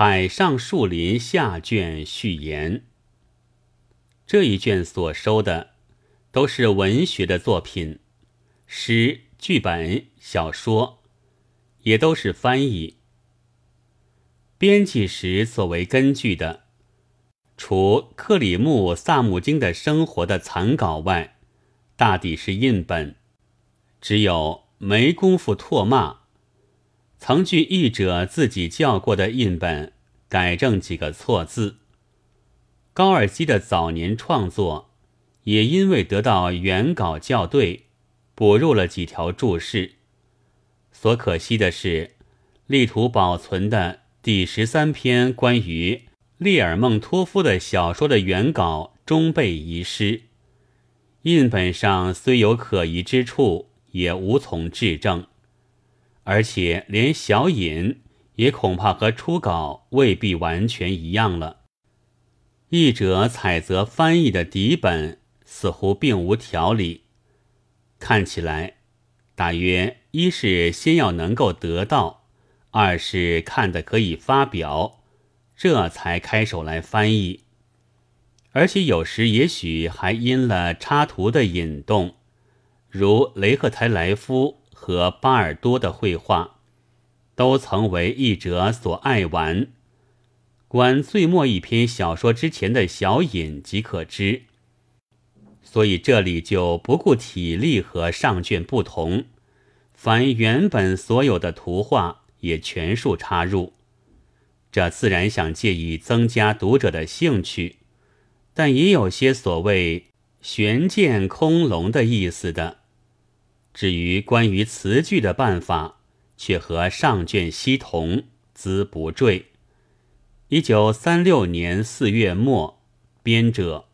海上树林下卷序言。这一卷所收的都是文学的作品，诗、剧本、小说，也都是翻译。编辑时作为根据的，除克里木萨姆经的生活的残稿外，大抵是印本，只有没工夫唾骂。曾据译者自己校过的印本改正几个错字。高尔基的早年创作也因为得到原稿校对，补入了几条注释。所可惜的是，力图保存的第十三篇关于列尔蒙托夫的小说的原稿终被遗失。印本上虽有可疑之处，也无从质证。而且连小引也恐怕和初稿未必完全一样了。译者采择翻译的底本似乎并无条理，看起来大约一是先要能够得到，二是看的可以发表，这才开手来翻译。而且有时也许还因了插图的引动，如雷赫台莱夫。和巴尔多的绘画，都曾为译者所爱玩。观最末一篇小说之前的小引即可知。所以这里就不顾体力和上卷不同，凡原本所有的图画也全数插入。这自然想借以增加读者的兴趣，但也有些所谓悬剑空龙的意思的。至于关于词句的办法，却和上卷西同，兹不赘。一九三六年四月末，编者。